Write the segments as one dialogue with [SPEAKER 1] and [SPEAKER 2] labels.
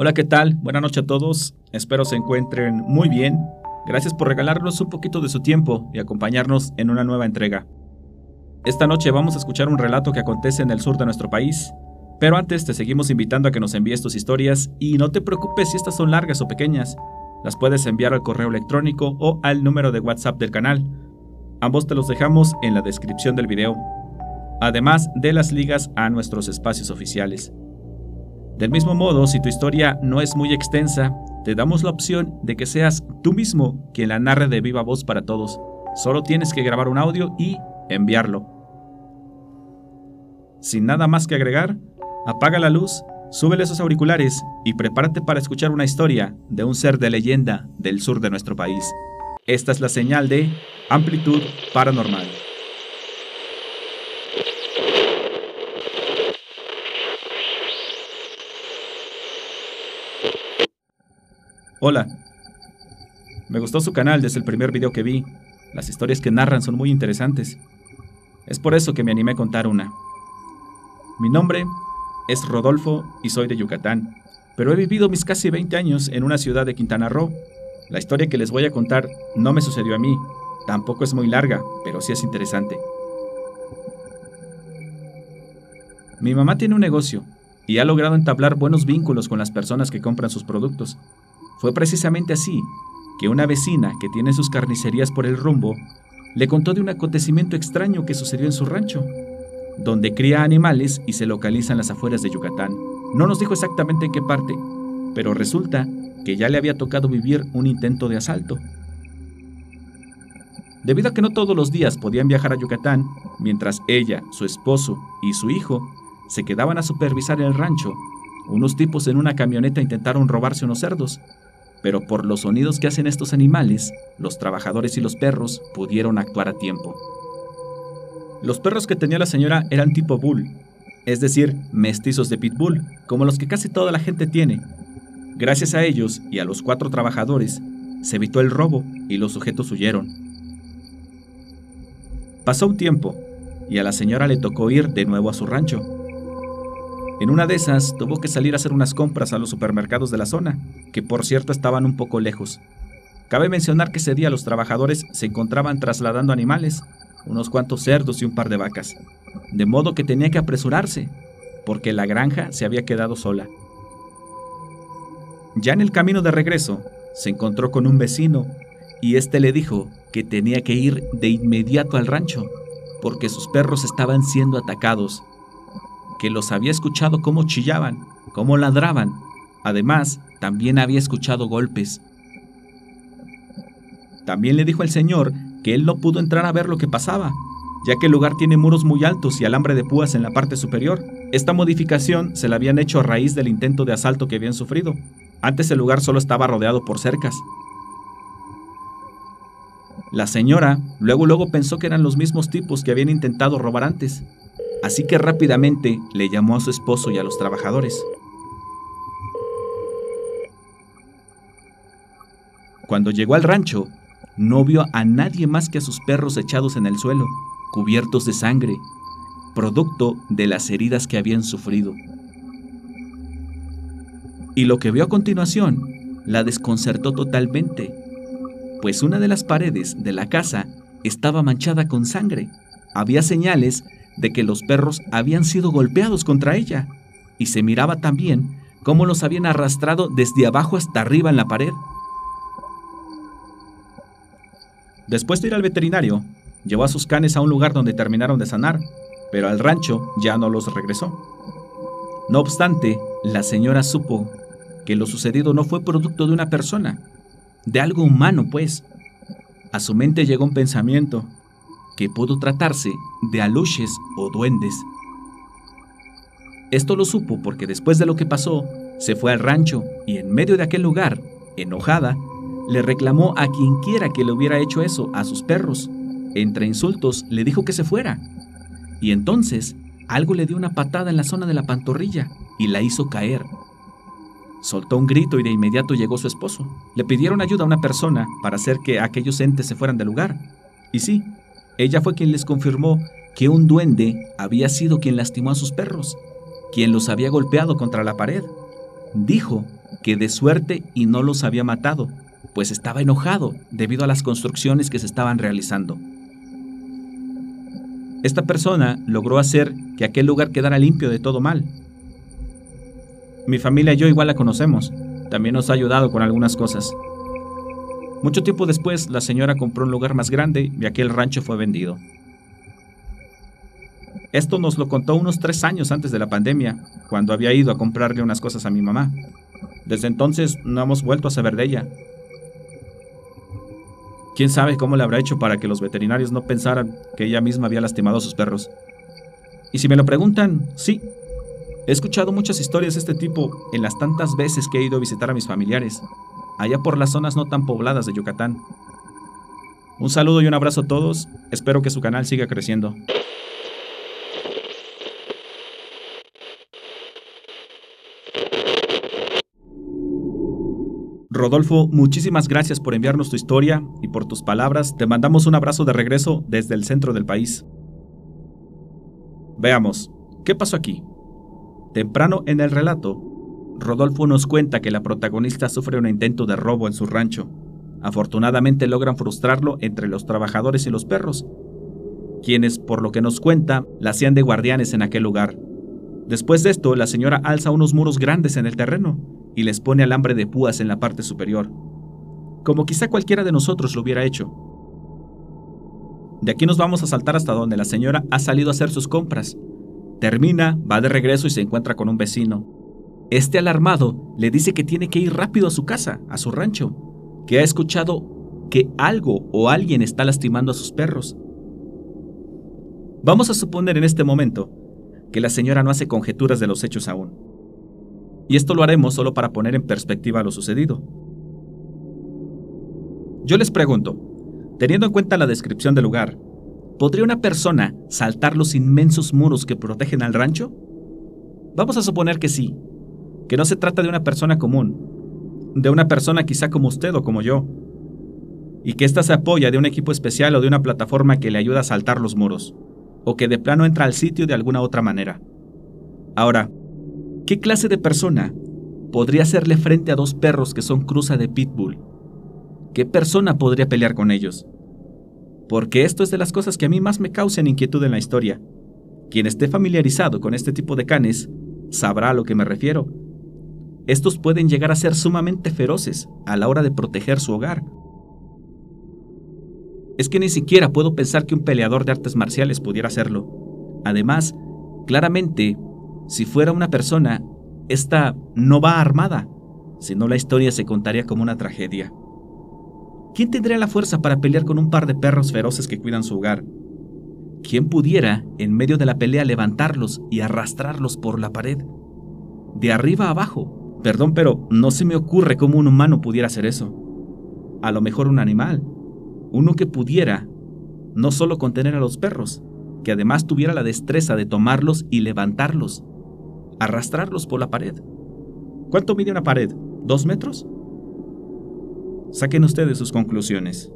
[SPEAKER 1] Hola, ¿qué tal? Buenas noches a todos. Espero se encuentren muy bien. Gracias por regalarnos un poquito de su tiempo y acompañarnos en una nueva entrega. Esta noche vamos a escuchar un relato que acontece en el sur de nuestro país, pero antes te seguimos invitando a que nos envíes tus historias y no te preocupes si estas son largas o pequeñas. Las puedes enviar al correo electrónico o al número de WhatsApp del canal. Ambos te los dejamos en la descripción del video, además de las ligas a nuestros espacios oficiales. Del mismo modo, si tu historia no es muy extensa, te damos la opción de que seas tú mismo quien la narre de viva voz para todos. Solo tienes que grabar un audio y enviarlo. Sin nada más que agregar, apaga la luz, súbele esos auriculares y prepárate para escuchar una historia de un ser de leyenda del sur de nuestro país. Esta es la señal de amplitud paranormal. Hola. Me gustó su canal desde el primer video que vi. Las historias que narran son muy interesantes. Es por eso que me animé a contar una. Mi nombre es Rodolfo y soy de Yucatán, pero he vivido mis casi 20 años en una ciudad de Quintana Roo. La historia que les voy a contar no me sucedió a mí, tampoco es muy larga, pero sí es interesante. Mi mamá tiene un negocio y ha logrado entablar buenos vínculos con las personas que compran sus productos. Fue precisamente así que una vecina que tiene sus carnicerías por el rumbo le contó de un acontecimiento extraño que sucedió en su rancho, donde cría animales y se localiza en las afueras de Yucatán. No nos dijo exactamente en qué parte, pero resulta que ya le había tocado vivir un intento de asalto. Debido a que no todos los días podían viajar a Yucatán, mientras ella, su esposo y su hijo se quedaban a supervisar el rancho, unos tipos en una camioneta intentaron robarse unos cerdos, pero por los sonidos que hacen estos animales, los trabajadores y los perros pudieron actuar a tiempo. Los perros que tenía la señora eran tipo bull, es decir, mestizos de pitbull, como los que casi toda la gente tiene. Gracias a ellos y a los cuatro trabajadores, se evitó el robo y los sujetos huyeron. Pasó un tiempo y a la señora le tocó ir de nuevo a su rancho. En una de esas tuvo que salir a hacer unas compras a los supermercados de la zona, que por cierto estaban un poco lejos. Cabe mencionar que ese día los trabajadores se encontraban trasladando animales, unos cuantos cerdos y un par de vacas, de modo que tenía que apresurarse, porque la granja se había quedado sola. Ya en el camino de regreso, se encontró con un vecino y éste le dijo que tenía que ir de inmediato al rancho, porque sus perros estaban siendo atacados que los había escuchado cómo chillaban, cómo ladraban. Además, también había escuchado golpes. También le dijo el señor que él no pudo entrar a ver lo que pasaba, ya que el lugar tiene muros muy altos y alambre de púas en la parte superior. Esta modificación se la habían hecho a raíz del intento de asalto que habían sufrido. Antes el lugar solo estaba rodeado por cercas. La señora luego luego pensó que eran los mismos tipos que habían intentado robar antes, así que rápidamente le llamó a su esposo y a los trabajadores. Cuando llegó al rancho, no vio a nadie más que a sus perros echados en el suelo, cubiertos de sangre, producto de las heridas que habían sufrido. Y lo que vio a continuación la desconcertó totalmente, pues una de las paredes de la casa estaba manchada con sangre. Había señales de que los perros habían sido golpeados contra ella, y se miraba también cómo los habían arrastrado desde abajo hasta arriba en la pared. Después de ir al veterinario, llevó a sus canes a un lugar donde terminaron de sanar, pero al rancho ya no los regresó. No obstante, la señora supo que lo sucedido no fue producto de una persona, de algo humano, pues. A su mente llegó un pensamiento que pudo tratarse de aluches o duendes. Esto lo supo porque después de lo que pasó, se fue al rancho y en medio de aquel lugar, enojada, le reclamó a quien quiera que le hubiera hecho eso a sus perros. Entre insultos le dijo que se fuera. Y entonces algo le dio una patada en la zona de la pantorrilla y la hizo caer. Soltó un grito y de inmediato llegó su esposo. Le pidieron ayuda a una persona para hacer que aquellos entes se fueran del lugar. Y sí, ella fue quien les confirmó que un duende había sido quien lastimó a sus perros, quien los había golpeado contra la pared. Dijo que de suerte y no los había matado, pues estaba enojado debido a las construcciones que se estaban realizando. Esta persona logró hacer que aquel lugar quedara limpio de todo mal. Mi familia y yo igual la conocemos, también nos ha ayudado con algunas cosas. Mucho tiempo después, la señora compró un lugar más grande y aquel rancho fue vendido. Esto nos lo contó unos tres años antes de la pandemia, cuando había ido a comprarle unas cosas a mi mamá. Desde entonces no hemos vuelto a saber de ella. ¿Quién sabe cómo le habrá hecho para que los veterinarios no pensaran que ella misma había lastimado a sus perros? Y si me lo preguntan, sí. He escuchado muchas historias de este tipo en las tantas veces que he ido a visitar a mis familiares, allá por las zonas no tan pobladas de Yucatán. Un saludo y un abrazo a todos, espero que su canal siga creciendo. Rodolfo, muchísimas gracias por enviarnos tu historia y por tus palabras. Te mandamos un abrazo de regreso desde el centro del país. Veamos, ¿qué pasó aquí? Temprano en el relato, Rodolfo nos cuenta que la protagonista sufre un intento de robo en su rancho. Afortunadamente logran frustrarlo entre los trabajadores y los perros, quienes, por lo que nos cuenta, la hacían de guardianes en aquel lugar. Después de esto, la señora alza unos muros grandes en el terreno, y les pone alambre de púas en la parte superior, como quizá cualquiera de nosotros lo hubiera hecho. De aquí nos vamos a saltar hasta donde la señora ha salido a hacer sus compras. Termina, va de regreso y se encuentra con un vecino. Este alarmado le dice que tiene que ir rápido a su casa, a su rancho, que ha escuchado que algo o alguien está lastimando a sus perros. Vamos a suponer en este momento que la señora no hace conjeturas de los hechos aún y esto lo haremos solo para poner en perspectiva lo sucedido. Yo les pregunto, teniendo en cuenta la descripción del lugar, ¿podría una persona saltar los inmensos muros que protegen al rancho? Vamos a suponer que sí, que no se trata de una persona común, de una persona quizá como usted o como yo, y que ésta se apoya de un equipo especial o de una plataforma que le ayuda a saltar los muros, o que de plano entra al sitio de alguna otra manera. Ahora, ¿Qué clase de persona podría hacerle frente a dos perros que son cruza de pitbull? ¿Qué persona podría pelear con ellos? Porque esto es de las cosas que a mí más me causan inquietud en la historia. Quien esté familiarizado con este tipo de canes sabrá a lo que me refiero. Estos pueden llegar a ser sumamente feroces a la hora de proteger su hogar. Es que ni siquiera puedo pensar que un peleador de artes marciales pudiera hacerlo. Además, claramente si fuera una persona, esta no va armada, sino la historia se contaría como una tragedia. ¿Quién tendría la fuerza para pelear con un par de perros feroces que cuidan su hogar? ¿Quién pudiera, en medio de la pelea, levantarlos y arrastrarlos por la pared? De arriba a abajo. Perdón, pero no se me ocurre cómo un humano pudiera hacer eso. A lo mejor un animal. Uno que pudiera no solo contener a los perros, que además tuviera la destreza de tomarlos y levantarlos arrastrarlos por la pared. ¿Cuánto mide una pared? ¿Dos metros? Saquen ustedes sus conclusiones.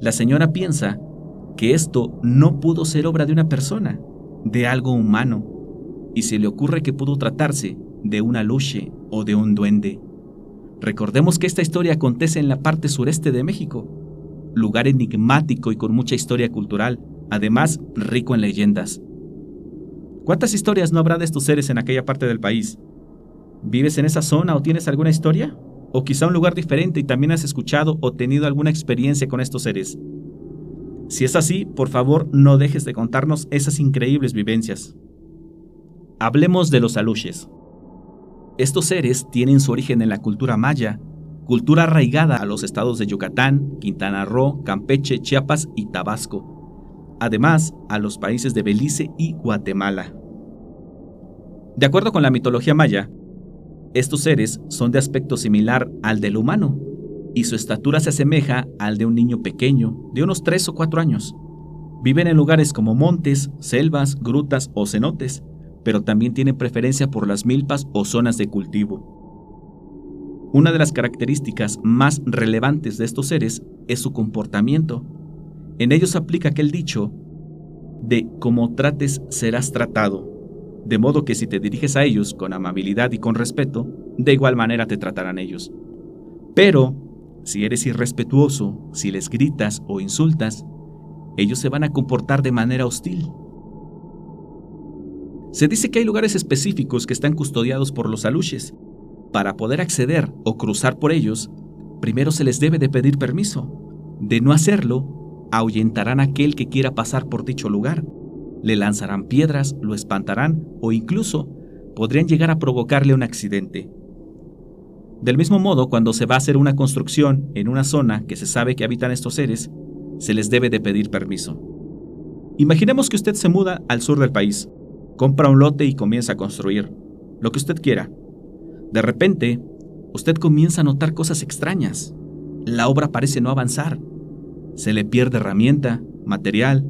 [SPEAKER 1] La señora piensa que esto no pudo ser obra de una persona, de algo humano, y se le ocurre que pudo tratarse de una luche o de un duende. Recordemos que esta historia acontece en la parte sureste de México, lugar enigmático y con mucha historia cultural, además rico en leyendas. ¿Cuántas historias no habrá de estos seres en aquella parte del país? ¿Vives en esa zona o tienes alguna historia? ¿O quizá un lugar diferente y también has escuchado o tenido alguna experiencia con estos seres? Si es así, por favor no dejes de contarnos esas increíbles vivencias. Hablemos de los aluches. Estos seres tienen su origen en la cultura maya, cultura arraigada a los estados de Yucatán, Quintana Roo, Campeche, Chiapas y Tabasco además a los países de Belice y Guatemala. De acuerdo con la mitología maya, estos seres son de aspecto similar al del humano, y su estatura se asemeja al de un niño pequeño de unos 3 o 4 años. Viven en lugares como montes, selvas, grutas o cenotes, pero también tienen preferencia por las milpas o zonas de cultivo. Una de las características más relevantes de estos seres es su comportamiento, en ellos aplica aquel dicho de como trates serás tratado. de modo que si te diriges a ellos con amabilidad y con respeto, de igual manera te tratarán ellos. Pero, si eres irrespetuoso, si les gritas o insultas, ellos se van a comportar de manera hostil. Se dice que hay lugares específicos que están custodiados por los aluches. Para poder acceder o cruzar por ellos, primero se les debe de pedir permiso. De no hacerlo, ahuyentarán a aquel que quiera pasar por dicho lugar le lanzarán piedras, lo espantarán o incluso podrían llegar a provocarle un accidente. Del mismo modo, cuando se va a hacer una construcción en una zona que se sabe que habitan estos seres, se les debe de pedir permiso. Imaginemos que usted se muda al sur del país, compra un lote y comienza a construir, lo que usted quiera. De repente, usted comienza a notar cosas extrañas. La obra parece no avanzar. Se le pierde herramienta, material,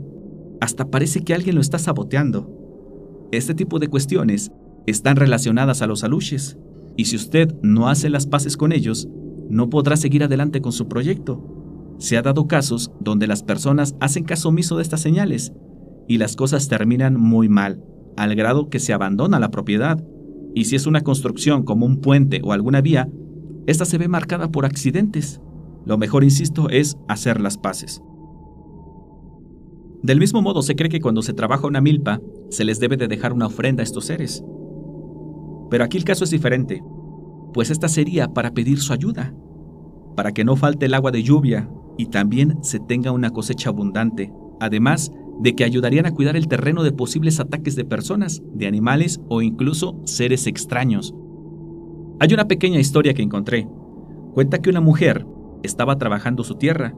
[SPEAKER 1] hasta parece que alguien lo está saboteando. Este tipo de cuestiones están relacionadas a los aluches, y si usted no hace las paces con ellos, no podrá seguir adelante con su proyecto. Se ha dado casos donde las personas hacen caso omiso de estas señales y las cosas terminan muy mal, al grado que se abandona la propiedad. Y si es una construcción como un puente o alguna vía, esta se ve marcada por accidentes. Lo mejor, insisto, es hacer las paces. Del mismo modo se cree que cuando se trabaja una milpa, se les debe de dejar una ofrenda a estos seres. Pero aquí el caso es diferente, pues esta sería para pedir su ayuda, para que no falte el agua de lluvia y también se tenga una cosecha abundante, además de que ayudarían a cuidar el terreno de posibles ataques de personas, de animales o incluso seres extraños. Hay una pequeña historia que encontré. Cuenta que una mujer estaba trabajando su tierra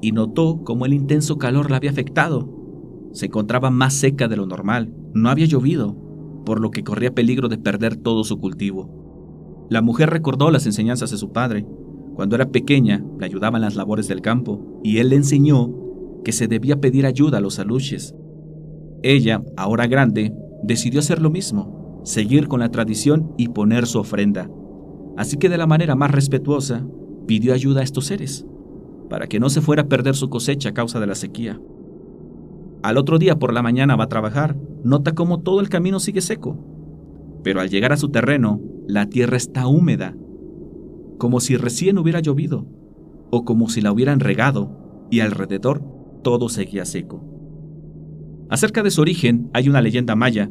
[SPEAKER 1] y notó cómo el intenso calor la había afectado. Se encontraba más seca de lo normal, no había llovido, por lo que corría peligro de perder todo su cultivo. La mujer recordó las enseñanzas de su padre. Cuando era pequeña, le ayudaba en las labores del campo, y él le enseñó que se debía pedir ayuda a los aluches. Ella, ahora grande, decidió hacer lo mismo, seguir con la tradición y poner su ofrenda. Así que de la manera más respetuosa, pidió ayuda a estos seres para que no se fuera a perder su cosecha a causa de la sequía. Al otro día por la mañana va a trabajar, nota cómo todo el camino sigue seco, pero al llegar a su terreno, la tierra está húmeda, como si recién hubiera llovido, o como si la hubieran regado, y alrededor todo seguía seco. Acerca de su origen hay una leyenda maya.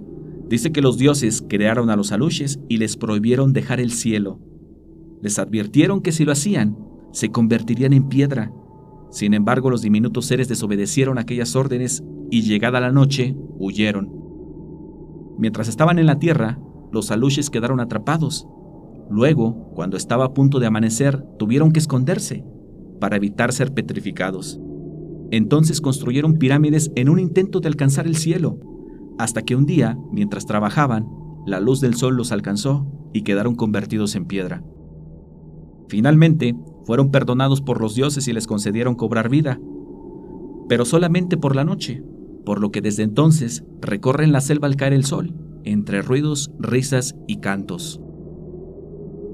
[SPEAKER 1] Dice que los dioses crearon a los aluches y les prohibieron dejar el cielo. Les advirtieron que si lo hacían, se convertirían en piedra. Sin embargo, los diminutos seres desobedecieron aquellas órdenes y llegada la noche, huyeron. Mientras estaban en la tierra, los aluches quedaron atrapados. Luego, cuando estaba a punto de amanecer, tuvieron que esconderse para evitar ser petrificados. Entonces construyeron pirámides en un intento de alcanzar el cielo, hasta que un día, mientras trabajaban, la luz del sol los alcanzó y quedaron convertidos en piedra. Finalmente, fueron perdonados por los dioses y les concedieron cobrar vida, pero solamente por la noche, por lo que desde entonces recorren la selva al caer el sol, entre ruidos, risas y cantos.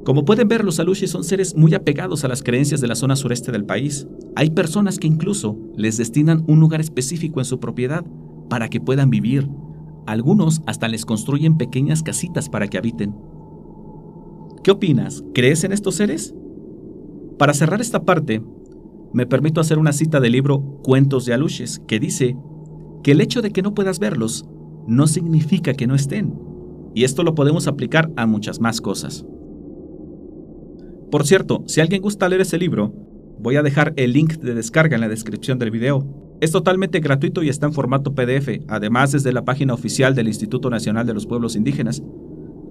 [SPEAKER 1] Como pueden ver, los aluches son seres muy apegados a las creencias de la zona sureste del país. Hay personas que incluso les destinan un lugar específico en su propiedad para que puedan vivir. Algunos hasta les construyen pequeñas casitas para que habiten. ¿Qué opinas? ¿Crees en estos seres? Para cerrar esta parte, me permito hacer una cita del libro Cuentos de Aluches, que dice que el hecho de que no puedas verlos no significa que no estén, y esto lo podemos aplicar a muchas más cosas. Por cierto, si alguien gusta leer ese libro, voy a dejar el link de descarga en la descripción del video. Es totalmente gratuito y está en formato PDF, además desde la página oficial del Instituto Nacional de los Pueblos Indígenas.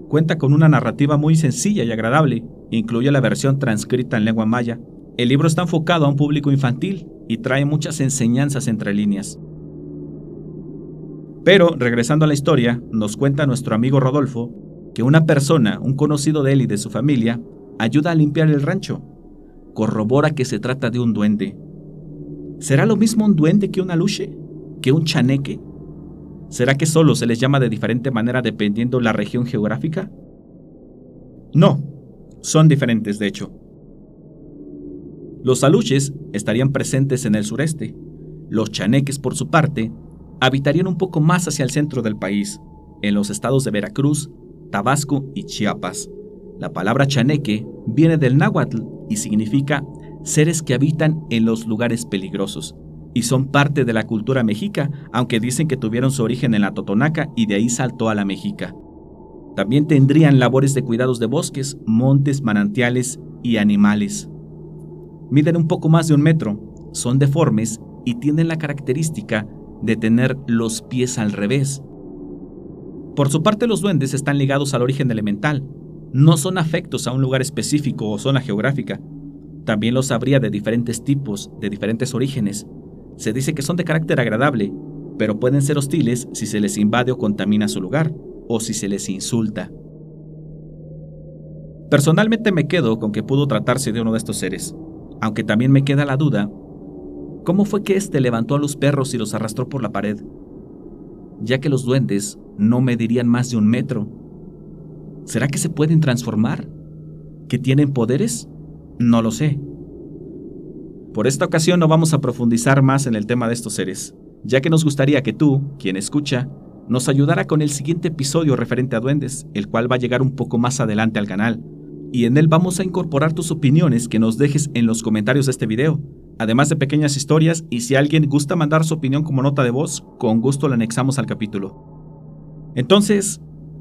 [SPEAKER 1] Cuenta con una narrativa muy sencilla y agradable, incluye la versión transcrita en lengua maya. El libro está enfocado a un público infantil y trae muchas enseñanzas entre líneas. Pero, regresando a la historia, nos cuenta nuestro amigo Rodolfo que una persona, un conocido de él y de su familia, ayuda a limpiar el rancho. Corrobora que se trata de un duende. ¿Será lo mismo un duende que un aluche? ¿Que un chaneque? ¿Será que solo se les llama de diferente manera dependiendo la región geográfica? No, son diferentes de hecho. Los aluches estarían presentes en el sureste. Los chaneques, por su parte, habitarían un poco más hacia el centro del país, en los estados de Veracruz, Tabasco y Chiapas. La palabra chaneque viene del náhuatl y significa seres que habitan en los lugares peligrosos y son parte de la cultura mexica, aunque dicen que tuvieron su origen en la Totonaca y de ahí saltó a la Mexica. También tendrían labores de cuidados de bosques, montes, manantiales y animales. Miden un poco más de un metro, son deformes y tienen la característica de tener los pies al revés. Por su parte, los duendes están ligados al origen elemental, no son afectos a un lugar específico o zona geográfica. También los habría de diferentes tipos, de diferentes orígenes. Se dice que son de carácter agradable, pero pueden ser hostiles si se les invade o contamina su lugar, o si se les insulta. Personalmente me quedo con que pudo tratarse de uno de estos seres, aunque también me queda la duda, ¿cómo fue que éste levantó a los perros y los arrastró por la pared? Ya que los duendes no medirían más de un metro, ¿Será que se pueden transformar? ¿Que tienen poderes? No lo sé. Por esta ocasión no vamos a profundizar más en el tema de estos seres, ya que nos gustaría que tú, quien escucha, nos ayudara con el siguiente episodio referente a duendes, el cual va a llegar un poco más adelante al canal, y en él vamos a incorporar tus opiniones que nos dejes en los comentarios de este video, además de pequeñas historias y si alguien gusta mandar su opinión como nota de voz, con gusto la anexamos al capítulo. Entonces,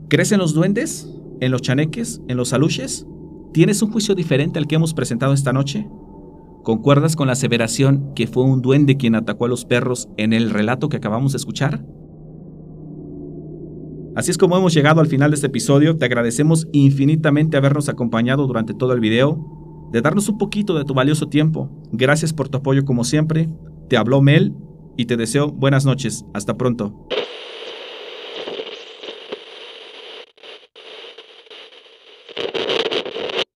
[SPEAKER 1] ¿crecen los duendes? En los chaneques, en los aluches? ¿Tienes un juicio diferente al que hemos presentado esta noche? ¿Concuerdas con la aseveración que fue un duende quien atacó a los perros en el relato que acabamos de escuchar? Así es como hemos llegado al final de este episodio. Te agradecemos infinitamente habernos acompañado durante todo el video, de darnos un poquito de tu valioso tiempo. Gracias por tu apoyo como siempre. Te habló Mel y te deseo buenas noches. Hasta pronto.